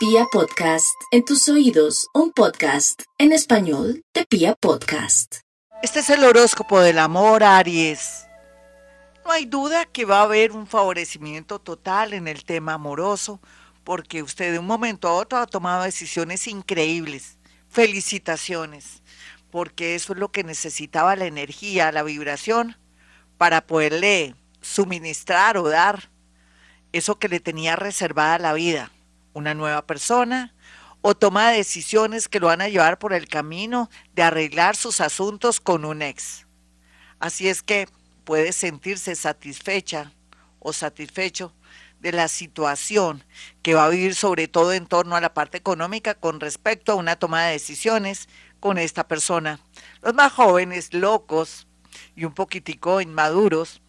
Pia Podcast, en tus oídos, un podcast en español de Pia Podcast. Este es el horóscopo del amor, Aries. No hay duda que va a haber un favorecimiento total en el tema amoroso, porque usted de un momento a otro ha tomado decisiones increíbles. Felicitaciones, porque eso es lo que necesitaba la energía, la vibración, para poderle suministrar o dar eso que le tenía reservada la vida, una nueva persona, o toma decisiones que lo van a llevar por el camino de arreglar sus asuntos con un ex. Así es que puede sentirse satisfecha o satisfecho de la situación que va a vivir sobre todo en torno a la parte económica con respecto a una toma de decisiones con esta persona. Los más jóvenes, locos y un poquitico inmaduros,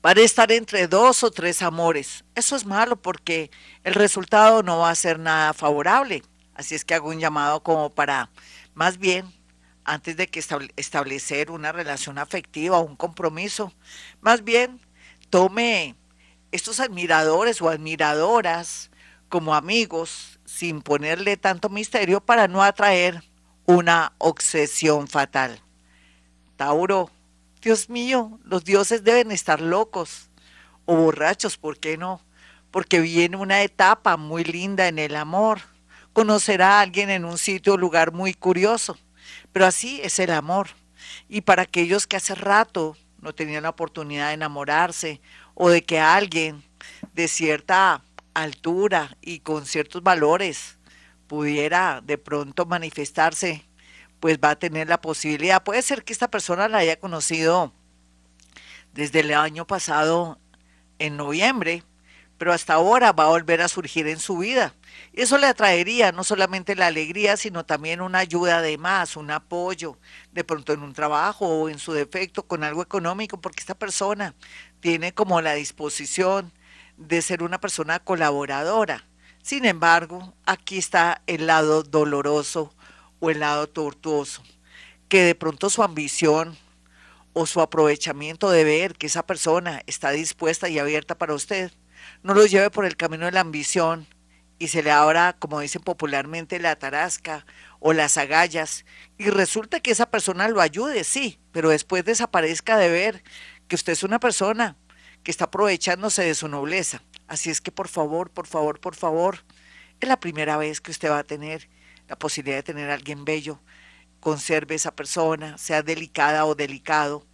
para estar entre dos o tres amores. Eso es malo porque el resultado no va a ser nada favorable. Así es que hago un llamado como para, más bien, antes de que establecer una relación afectiva o un compromiso, más bien tome estos admiradores o admiradoras como amigos sin ponerle tanto misterio para no atraer una obsesión fatal. Tauro, Dios mío, los dioses deben estar locos o borrachos, ¿por qué no? Porque viene una etapa muy linda en el amor. Conocerá a alguien en un sitio o lugar muy curioso, pero así es el amor. Y para aquellos que hace rato no tenían la oportunidad de enamorarse o de que alguien de cierta altura y con ciertos valores pudiera de pronto manifestarse pues va a tener la posibilidad. Puede ser que esta persona la haya conocido desde el año pasado en noviembre, pero hasta ahora va a volver a surgir en su vida. Eso le atraería no solamente la alegría, sino también una ayuda de más, un apoyo, de pronto en un trabajo o en su defecto con algo económico, porque esta persona tiene como la disposición de ser una persona colaboradora. Sin embargo, aquí está el lado doloroso o el lado tortuoso, que de pronto su ambición o su aprovechamiento de ver que esa persona está dispuesta y abierta para usted, no lo lleve por el camino de la ambición y se le abra, como dicen popularmente, la tarasca o las agallas y resulta que esa persona lo ayude, sí, pero después desaparezca de ver que usted es una persona que está aprovechándose de su nobleza. Así es que por favor, por favor, por favor, es la primera vez que usted va a tener la posibilidad de tener a alguien bello, conserve esa persona, sea delicada o delicado.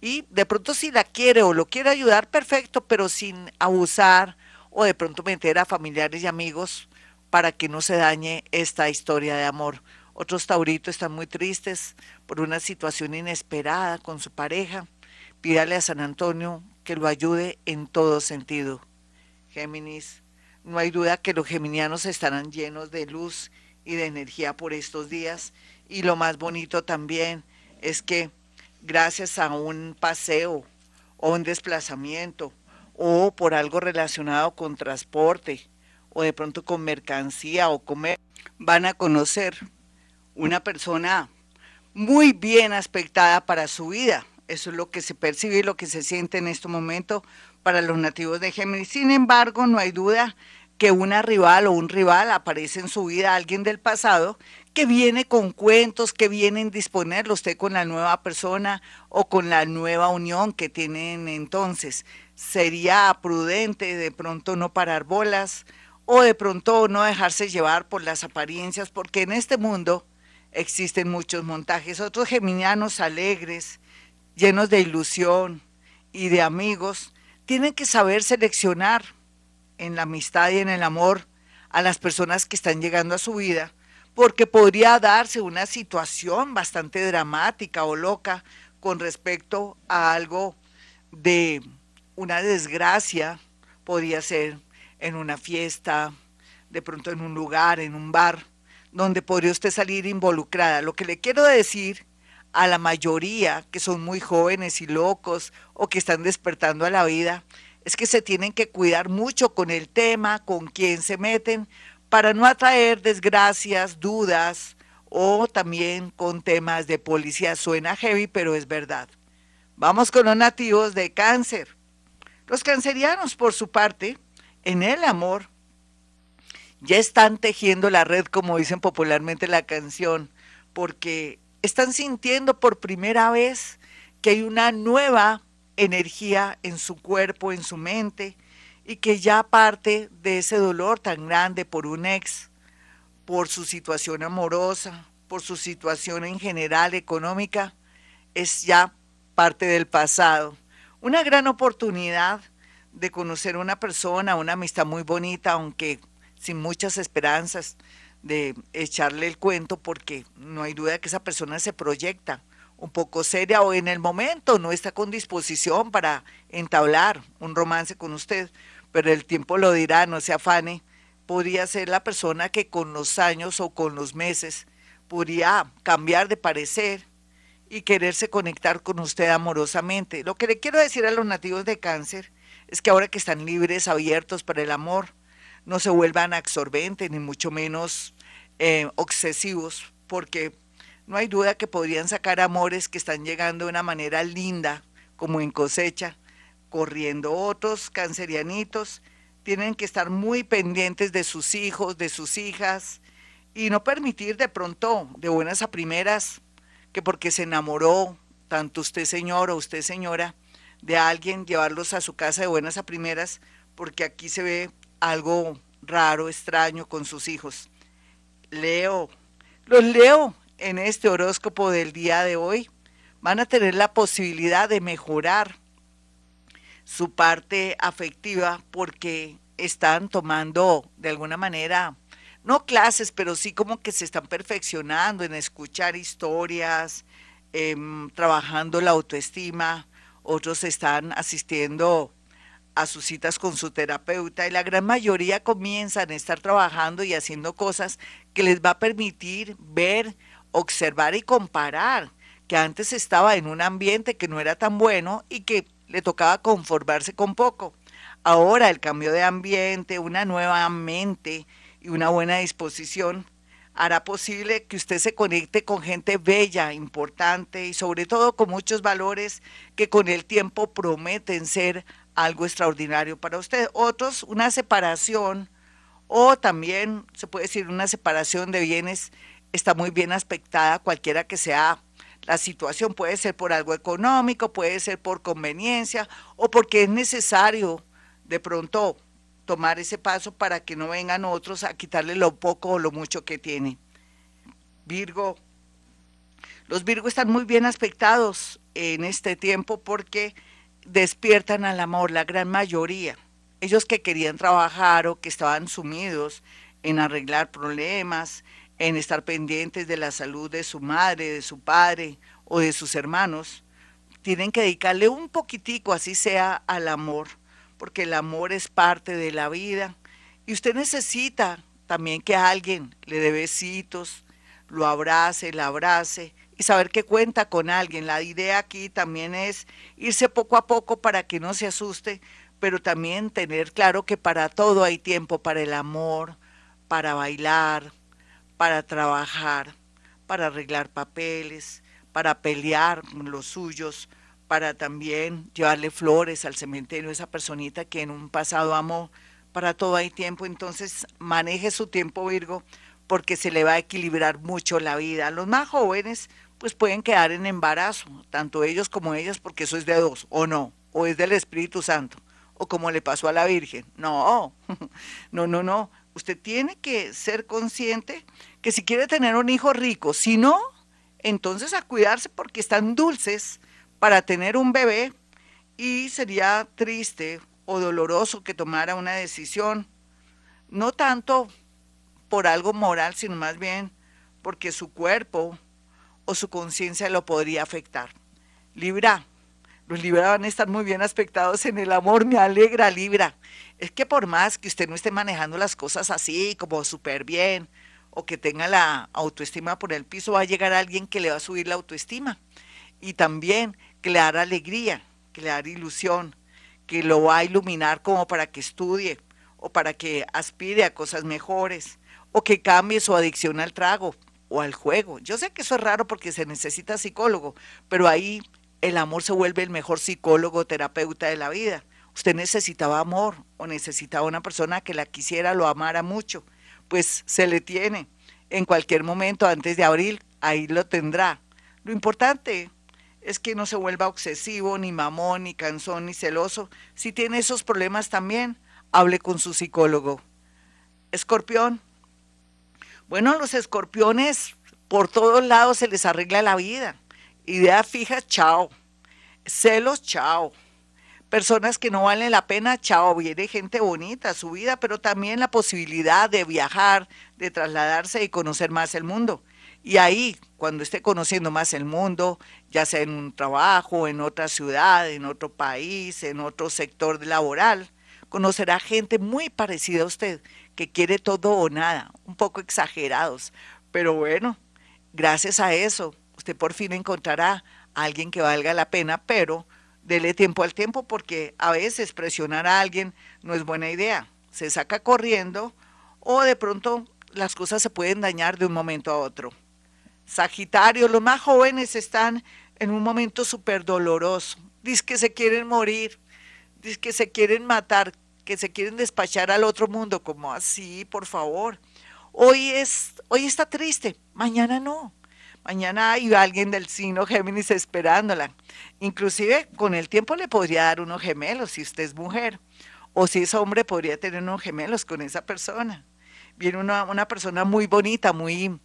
Y de pronto si la quiere o lo quiere ayudar, perfecto, pero sin abusar o de pronto meter a familiares y amigos para que no se dañe esta historia de amor. Otros tauritos están muy tristes por una situación inesperada con su pareja. Pídale a San Antonio que lo ayude en todo sentido. Géminis, no hay duda que los geminianos estarán llenos de luz y de energía por estos días. Y lo más bonito también es que gracias a un paseo o un desplazamiento o por algo relacionado con transporte o de pronto con mercancía o comer, van a conocer una persona muy bien aspectada para su vida. Eso es lo que se percibe y lo que se siente en este momento para los nativos de Géminis. Sin embargo, no hay duda que una rival o un rival aparece en su vida, alguien del pasado, que viene con cuentos, que viene a indisponerlo usted con la nueva persona o con la nueva unión que tienen entonces. Sería prudente de pronto no parar bolas o de pronto no dejarse llevar por las apariencias, porque en este mundo existen muchos montajes. Otros geminianos alegres, llenos de ilusión y de amigos, tienen que saber seleccionar en la amistad y en el amor a las personas que están llegando a su vida, porque podría darse una situación bastante dramática o loca con respecto a algo de una desgracia, podría ser en una fiesta, de pronto en un lugar, en un bar, donde podría usted salir involucrada. Lo que le quiero decir a la mayoría que son muy jóvenes y locos o que están despertando a la vida es que se tienen que cuidar mucho con el tema, con quién se meten, para no atraer desgracias, dudas o también con temas de policía. Suena heavy, pero es verdad. Vamos con los nativos de cáncer. Los cancerianos, por su parte, en el amor, ya están tejiendo la red, como dicen popularmente la canción, porque están sintiendo por primera vez que hay una nueva energía en su cuerpo, en su mente, y que ya parte de ese dolor tan grande por un ex, por su situación amorosa, por su situación en general económica, es ya parte del pasado. Una gran oportunidad de conocer una persona, una amistad muy bonita, aunque sin muchas esperanzas de echarle el cuento, porque no hay duda que esa persona se proyecta un poco seria o en el momento no está con disposición para entablar un romance con usted, pero el tiempo lo dirá, no se afane, podría ser la persona que con los años o con los meses podría cambiar de parecer y quererse conectar con usted amorosamente. Lo que le quiero decir a los nativos de cáncer es que ahora que están libres, abiertos para el amor, no se vuelvan absorbentes ni mucho menos eh, obsesivos, porque no hay duda que podrían sacar amores que están llegando de una manera linda, como en cosecha, corriendo otros cancerianitos. Tienen que estar muy pendientes de sus hijos, de sus hijas, y no permitir de pronto, de buenas a primeras, que porque se enamoró, tanto usted señor o usted señora, de alguien, llevarlos a su casa de buenas a primeras, porque aquí se ve algo raro, extraño con sus hijos. Leo, los leo en este horóscopo del día de hoy. Van a tener la posibilidad de mejorar su parte afectiva porque están tomando de alguna manera, no clases, pero sí como que se están perfeccionando en escuchar historias, em, trabajando la autoestima, otros están asistiendo a sus citas con su terapeuta y la gran mayoría comienzan a estar trabajando y haciendo cosas que les va a permitir ver, observar y comparar que antes estaba en un ambiente que no era tan bueno y que le tocaba conformarse con poco. Ahora el cambio de ambiente, una nueva mente y una buena disposición hará posible que usted se conecte con gente bella, importante y sobre todo con muchos valores que con el tiempo prometen ser algo extraordinario para usted. Otros, una separación o también se puede decir una separación de bienes está muy bien aspectada, cualquiera que sea la situación. Puede ser por algo económico, puede ser por conveniencia o porque es necesario de pronto tomar ese paso para que no vengan otros a quitarle lo poco o lo mucho que tiene. Virgo, los Virgo están muy bien aspectados en este tiempo porque despiertan al amor, la gran mayoría. Ellos que querían trabajar o que estaban sumidos en arreglar problemas, en estar pendientes de la salud de su madre, de su padre o de sus hermanos, tienen que dedicarle un poquitico, así sea, al amor, porque el amor es parte de la vida. Y usted necesita también que alguien le dé besitos, lo abrace, la abrace y saber que cuenta con alguien. La idea aquí también es irse poco a poco para que no se asuste, pero también tener claro que para todo hay tiempo, para el amor, para bailar, para trabajar, para arreglar papeles, para pelear con los suyos, para también llevarle flores al cementerio a esa personita que en un pasado amó. Para todo hay tiempo, entonces maneje su tiempo, Virgo, porque se le va a equilibrar mucho la vida. Los más jóvenes, pues pueden quedar en embarazo, tanto ellos como ellas, porque eso es de dos, o no, o es del Espíritu Santo, o como le pasó a la Virgen. No, no, no, no. Usted tiene que ser consciente que si quiere tener un hijo rico, si no, entonces a cuidarse porque están dulces para tener un bebé y sería triste o doloroso que tomara una decisión, no tanto por algo moral, sino más bien porque su cuerpo o su conciencia lo podría afectar. Libra, los Libra van a estar muy bien aspectados en el amor, me alegra Libra. Es que por más que usted no esté manejando las cosas así, como súper bien, o que tenga la autoestima por el piso, va a llegar alguien que le va a subir la autoestima. Y también que le dará alegría, que le dará ilusión, que lo va a iluminar como para que estudie o para que aspire a cosas mejores o que cambie su adicción al trago o al juego. Yo sé que eso es raro porque se necesita psicólogo, pero ahí el amor se vuelve el mejor psicólogo, terapeuta de la vida. Usted necesitaba amor o necesitaba una persona que la quisiera, lo amara mucho, pues se le tiene en cualquier momento antes de abril, ahí lo tendrá. Lo importante es que no se vuelva obsesivo, ni mamón, ni cansón, ni celoso. Si tiene esos problemas también, hable con su psicólogo. Escorpión. Bueno, los escorpiones por todos lados se les arregla la vida. Idea fija, chao. Celos, chao. Personas que no valen la pena, chao. Viene gente bonita su vida, pero también la posibilidad de viajar, de trasladarse y conocer más el mundo. Y ahí, cuando esté conociendo más el mundo, ya sea en un trabajo, en otra ciudad, en otro país, en otro sector laboral, conocerá gente muy parecida a usted, que quiere todo o nada, un poco exagerados. Pero bueno, gracias a eso, usted por fin encontrará a alguien que valga la pena, pero dele tiempo al tiempo porque a veces presionar a alguien no es buena idea. Se saca corriendo o de pronto las cosas se pueden dañar de un momento a otro. Sagitario, los más jóvenes están en un momento súper doloroso. Dice que se quieren morir, dice que se quieren matar, que se quieren despachar al otro mundo. como así, por favor? Hoy, es, hoy está triste, mañana no. Mañana hay alguien del signo Géminis esperándola. Inclusive con el tiempo le podría dar unos gemelos si usted es mujer. O si es hombre podría tener unos gemelos con esa persona. Viene una, una persona muy bonita, muy,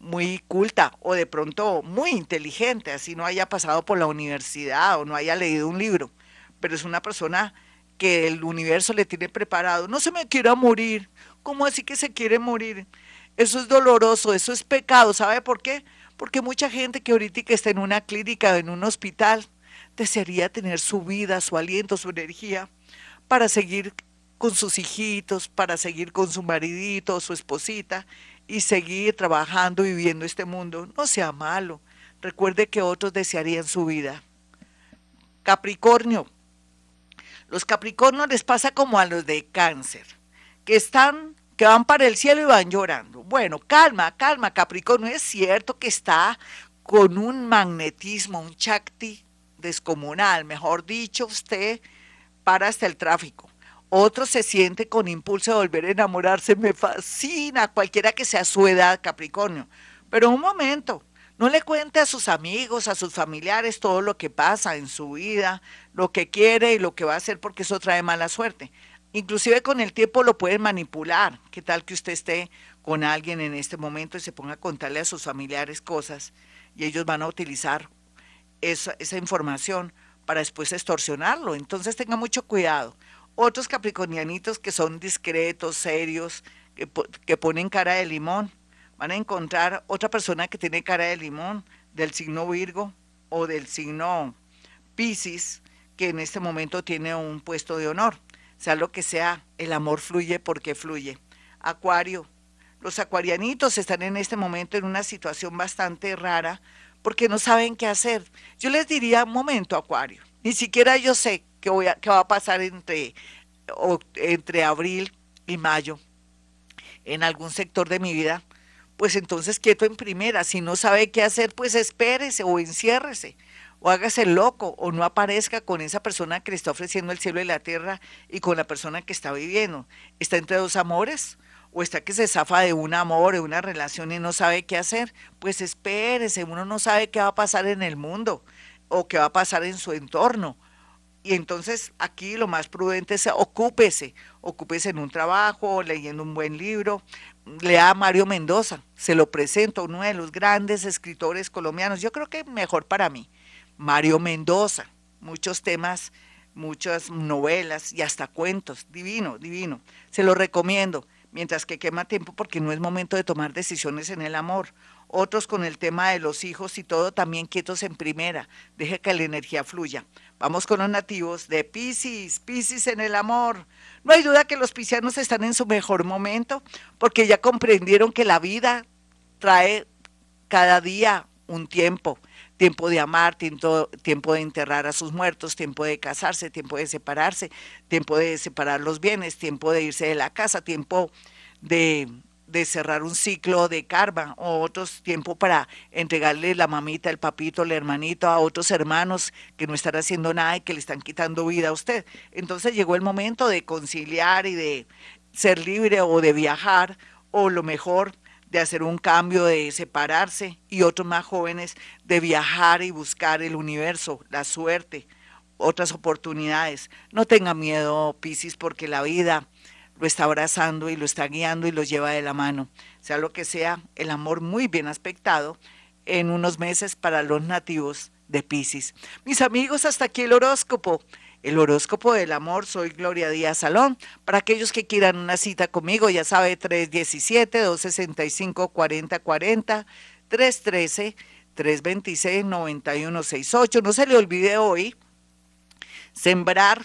muy culta o de pronto muy inteligente, así no haya pasado por la universidad o no haya leído un libro, pero es una persona que el universo le tiene preparado. No se me quiera morir. ¿Cómo así que se quiere morir? Eso es doloroso, eso es pecado. ¿Sabe por qué? Porque mucha gente que ahorita está en una clínica o en un hospital desearía tener su vida, su aliento, su energía para seguir con sus hijitos, para seguir con su maridito, su esposita y seguir trabajando y viviendo este mundo. No sea malo. Recuerde que otros desearían su vida. Capricornio. Los Capricornios les pasa como a los de cáncer, que están, que van para el cielo y van llorando. Bueno, calma, calma, Capricornio. Es cierto que está con un magnetismo, un chakti descomunal, mejor dicho, usted para hasta el tráfico otro se siente con impulso de volver a enamorarse, me fascina, cualquiera que sea su edad, Capricornio. Pero un momento, no le cuente a sus amigos, a sus familiares todo lo que pasa en su vida, lo que quiere y lo que va a hacer porque eso trae mala suerte. Inclusive con el tiempo lo pueden manipular. ¿Qué tal que usted esté con alguien en este momento y se ponga a contarle a sus familiares cosas y ellos van a utilizar esa, esa información para después extorsionarlo? Entonces tenga mucho cuidado otros capricornianitos que son discretos, serios, que, ponen cara de limón. Van a encontrar otra persona que tiene cara de limón, del signo Virgo o del signo Pisces, que en este momento tiene un puesto de honor. Sea lo que sea, el amor fluye porque fluye. Acuario. Los acuarianitos están en este momento en una situación bastante rara porque no saben qué hacer. Yo les diría, momento, Acuario, ni siquiera yo sé qué, voy a, qué va a pasar entre, entre abril y mayo en algún sector de mi vida, pues entonces quieto en primera. Si no sabe qué hacer, pues espérese o enciérrese o hágase loco o no aparezca con esa persona que le está ofreciendo el cielo y la tierra y con la persona que está viviendo. ¿Está entre dos amores? ¿O está que se zafa de un amor, de una relación y no sabe qué hacer? Pues espérese, uno no sabe qué va a pasar en el mundo o qué va a pasar en su entorno y entonces aquí lo más prudente es ocúpese, ocúpese en un trabajo, leyendo un buen libro. Lea a Mario Mendoza, se lo presento, uno de los grandes escritores colombianos. Yo creo que mejor para mí, Mario Mendoza, muchos temas, muchas novelas y hasta cuentos, divino, divino. Se lo recomiendo, mientras que quema tiempo porque no es momento de tomar decisiones en el amor otros con el tema de los hijos y todo también quietos en primera. Deje que la energía fluya. Vamos con los nativos de Pisces, Pisces en el amor. No hay duda que los piscianos están en su mejor momento porque ya comprendieron que la vida trae cada día un tiempo, tiempo de amar, tiempo, tiempo de enterrar a sus muertos, tiempo de casarse, tiempo de separarse, tiempo de separar los bienes, tiempo de irse de la casa, tiempo de de cerrar un ciclo de karma o otros tiempo para entregarle la mamita, el papito, el hermanito a otros hermanos que no están haciendo nada y que le están quitando vida a usted. Entonces llegó el momento de conciliar y de ser libre o de viajar o lo mejor de hacer un cambio, de separarse, y otros más jóvenes de viajar y buscar el universo, la suerte, otras oportunidades. No tenga miedo, Piscis, porque la vida lo está abrazando y lo está guiando y lo lleva de la mano. Sea lo que sea, el amor muy bien aspectado en unos meses para los nativos de Piscis. Mis amigos, hasta aquí el horóscopo. El horóscopo del amor, soy Gloria Díaz Salón. Para aquellos que quieran una cita conmigo, ya sabe, 317-265-4040, 313-326-9168. No se le olvide hoy sembrar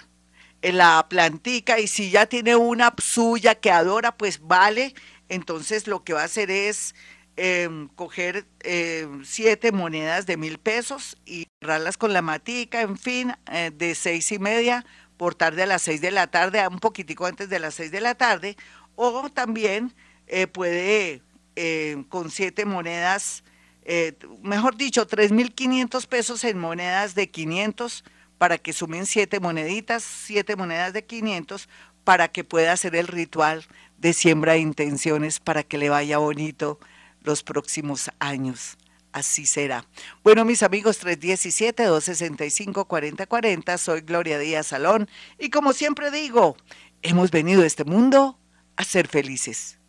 la plantica y si ya tiene una suya que adora, pues vale. Entonces lo que va a hacer es Em, coger em, siete monedas de mil pesos y cerrarlas con la matica, en fin, eh, de seis y media por tarde a las seis de la tarde, un poquitico antes de las seis de la tarde, o también eh, puede em, con siete monedas, eh, mejor dicho, tres mil quinientos pesos en monedas de 500 para que sumen siete moneditas, siete monedas de 500 para que pueda hacer el ritual de siembra de intenciones para que le vaya bonito los próximos años. Así será. Bueno, mis amigos, 317-265-4040, soy Gloria Díaz Salón y como siempre digo, hemos venido a este mundo a ser felices.